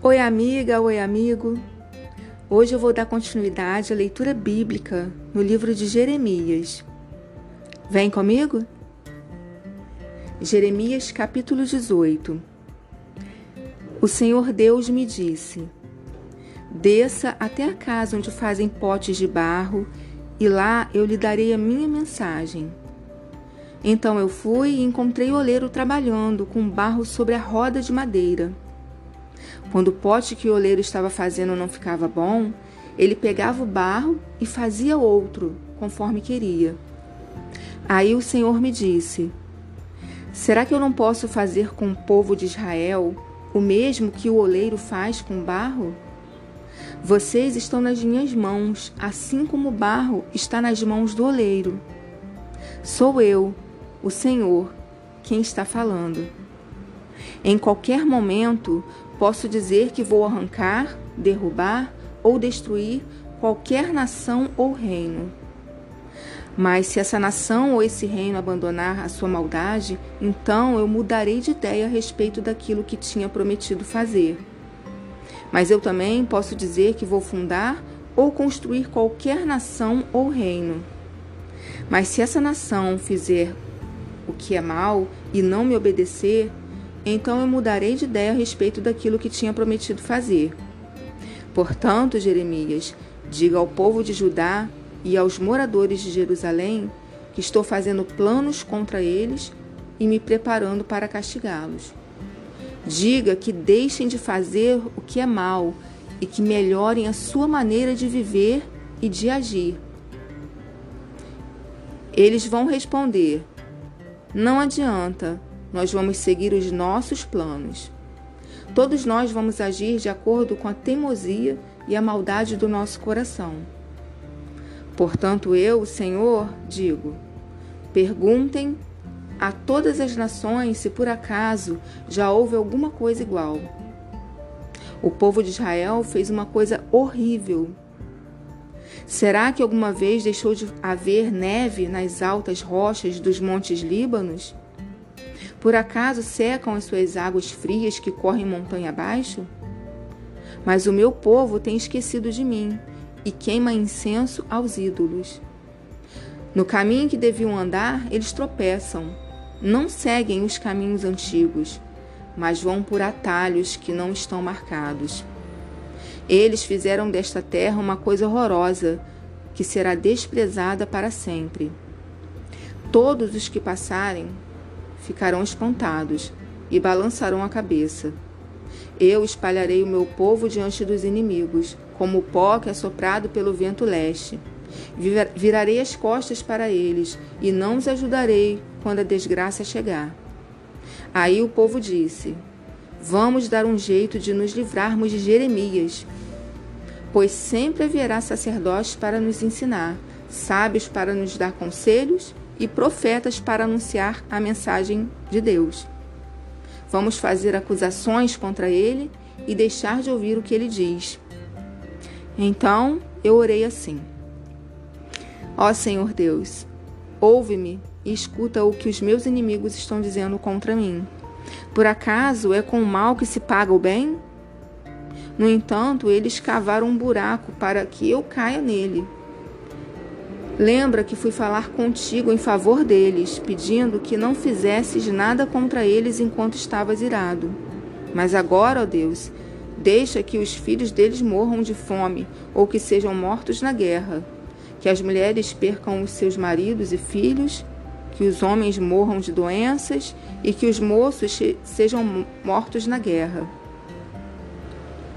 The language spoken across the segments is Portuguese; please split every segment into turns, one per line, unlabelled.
Oi, amiga, oi, amigo. Hoje eu vou dar continuidade à leitura bíblica no livro de Jeremias. Vem comigo? Jeremias capítulo 18 O Senhor Deus me disse: Desça até a casa onde fazem potes de barro, e lá eu lhe darei a minha mensagem. Então eu fui e encontrei o oleiro trabalhando com barro sobre a roda de madeira. Quando o pote que o oleiro estava fazendo não ficava bom, ele pegava o barro e fazia outro, conforme queria. Aí o Senhor me disse: Será que eu não posso fazer com o povo de Israel o mesmo que o oleiro faz com o barro? Vocês estão nas minhas mãos, assim como o barro está nas mãos do oleiro. Sou eu, o Senhor, quem está falando. Em qualquer momento, posso dizer que vou arrancar, derrubar ou destruir qualquer nação ou reino. Mas se essa nação ou esse reino abandonar a sua maldade, então eu mudarei de ideia a respeito daquilo que tinha prometido fazer. Mas eu também posso dizer que vou fundar ou construir qualquer nação ou reino. Mas se essa nação fizer o que é mal e não me obedecer, então eu mudarei de ideia a respeito daquilo que tinha prometido fazer. Portanto, Jeremias, diga ao povo de Judá e aos moradores de Jerusalém que estou fazendo planos contra eles e me preparando para castigá-los. Diga que deixem de fazer o que é mal e que melhorem a sua maneira de viver e de agir. Eles vão responder: Não adianta, nós vamos seguir os nossos planos. Todos nós vamos agir de acordo com a teimosia e a maldade do nosso coração. Portanto, eu, Senhor, digo: perguntem a todas as nações se por acaso já houve alguma coisa igual. O povo de Israel fez uma coisa horrível. Será que alguma vez deixou de haver neve nas altas rochas dos montes Líbanos? Por acaso secam as suas águas frias que correm montanha abaixo? Mas o meu povo tem esquecido de mim e queima incenso aos ídolos. No caminho que deviam andar, eles tropeçam. Não seguem os caminhos antigos, mas vão por atalhos que não estão marcados. Eles fizeram desta terra uma coisa horrorosa, que será desprezada para sempre. Todos os que passarem ficarão espantados e balançarão a cabeça. Eu espalharei o meu povo diante dos inimigos, como o pó que é soprado pelo vento leste. Virarei as costas para eles e não os ajudarei quando a desgraça chegar. Aí o povo disse: Vamos dar um jeito de nos livrarmos de Jeremias, pois sempre haverá sacerdotes para nos ensinar, sábios para nos dar conselhos e profetas para anunciar a mensagem de Deus. Vamos fazer acusações contra ele e deixar de ouvir o que ele diz. Então eu orei assim: Ó Senhor Deus, ouve-me e escuta o que os meus inimigos estão dizendo contra mim. Por acaso é com o mal que se paga o bem? No entanto, eles cavaram um buraco para que eu caia nele. Lembra que fui falar contigo em favor deles, pedindo que não fizesses nada contra eles enquanto estavas irado. Mas agora, ó Deus, deixa que os filhos deles morram de fome ou que sejam mortos na guerra, que as mulheres percam os seus maridos e filhos, que os homens morram de doenças e que os moços sejam mortos na guerra.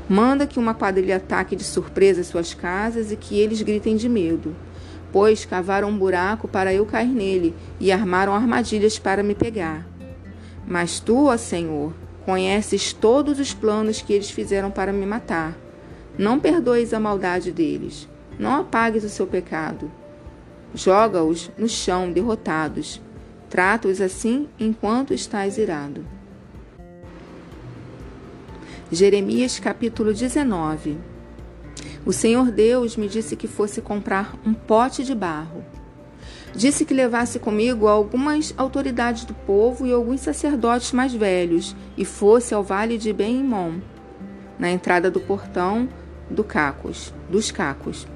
Manda que uma quadrilha ataque de surpresa suas casas e que eles gritem de medo pois cavaram um buraco para eu cair nele e armaram armadilhas para me pegar. Mas tu, ó Senhor, conheces todos os planos que eles fizeram para me matar. Não perdoes a maldade deles, não apagues o seu pecado. Joga-os no chão derrotados. Trata-os assim enquanto estás irado. Jeremias capítulo 19 o Senhor Deus me disse que fosse comprar um pote de barro. Disse que levasse comigo algumas autoridades do povo e alguns sacerdotes mais velhos e fosse ao vale de Ben-Imom. na entrada do portão do Cacos, dos Cacos.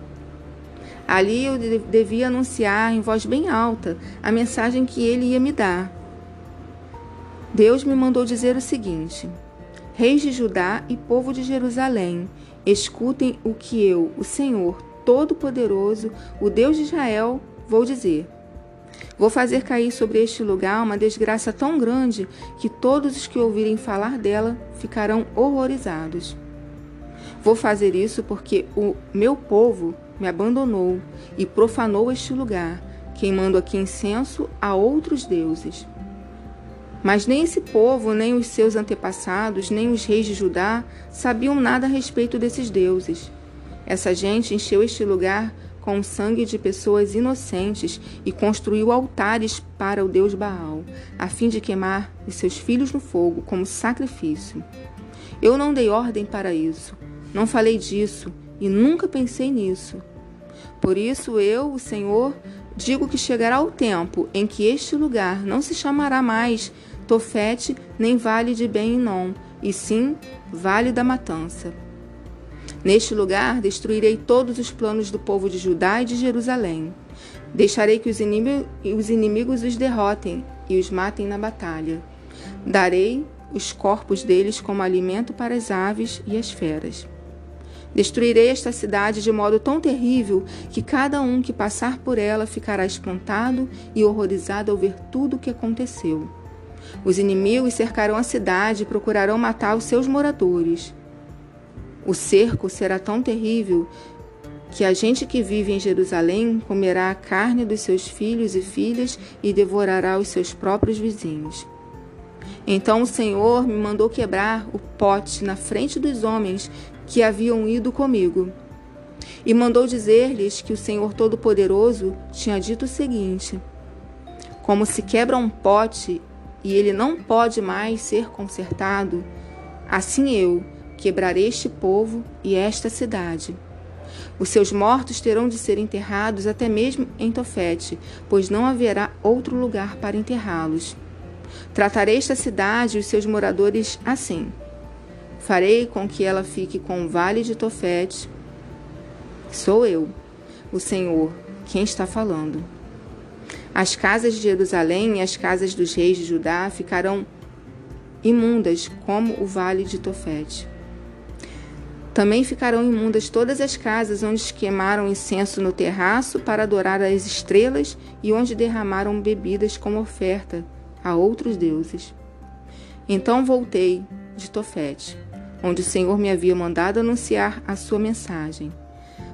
Ali eu devia anunciar em voz bem alta a mensagem que ele ia me dar. Deus me mandou dizer o seguinte: Reis de Judá e povo de Jerusalém, escutem o que eu, o Senhor Todo-Poderoso, o Deus de Israel, vou dizer. Vou fazer cair sobre este lugar uma desgraça tão grande que todos os que ouvirem falar dela ficarão horrorizados. Vou fazer isso porque o meu povo me abandonou e profanou este lugar, queimando aqui incenso a outros deuses. Mas nem esse povo, nem os seus antepassados, nem os reis de Judá sabiam nada a respeito desses deuses. Essa gente encheu este lugar com o sangue de pessoas inocentes e construiu altares para o deus Baal, a fim de queimar os seus filhos no fogo como sacrifício. Eu não dei ordem para isso, não falei disso e nunca pensei nisso. Por isso eu, o Senhor, digo que chegará o tempo em que este lugar não se chamará mais Tofete nem Vale de Ben-Inom, e sim Vale da Matança. Neste lugar destruirei todos os planos do povo de Judá e de Jerusalém. Deixarei que os inimigos os derrotem e os matem na batalha. Darei os corpos deles como alimento para as aves e as feras. Destruirei esta cidade de modo tão terrível que cada um que passar por ela ficará espantado e horrorizado ao ver tudo o que aconteceu. Os inimigos cercarão a cidade e procurarão matar os seus moradores. O cerco será tão terrível que a gente que vive em Jerusalém comerá a carne dos seus filhos e filhas e devorará os seus próprios vizinhos. Então o Senhor me mandou quebrar o pote na frente dos homens que haviam ido comigo. E mandou dizer-lhes que o Senhor Todo-Poderoso tinha dito o seguinte: Como se quebra um pote e ele não pode mais ser consertado, assim eu quebrarei este povo e esta cidade. Os seus mortos terão de ser enterrados até mesmo em Tofete, pois não haverá outro lugar para enterrá-los. Tratarei esta cidade e os seus moradores assim Farei com que ela fique com o vale de Tofete. Sou eu, o Senhor, quem está falando. As casas de Jerusalém e as casas dos reis de Judá ficarão imundas como o vale de Tofete. Também ficarão imundas todas as casas onde queimaram incenso no terraço para adorar as estrelas e onde derramaram bebidas como oferta a outros deuses. Então voltei de Tofete onde o Senhor me havia mandado anunciar a sua mensagem.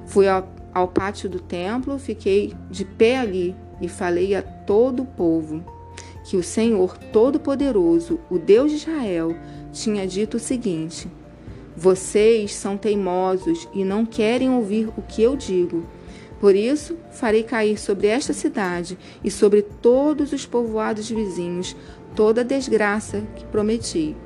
Fui ao, ao pátio do templo, fiquei de pé ali e falei a todo o povo que o Senhor Todo-Poderoso, o Deus de Israel, tinha dito o seguinte: Vocês são teimosos e não querem ouvir o que eu digo. Por isso, farei cair sobre esta cidade e sobre todos os povoados vizinhos toda a desgraça que prometi.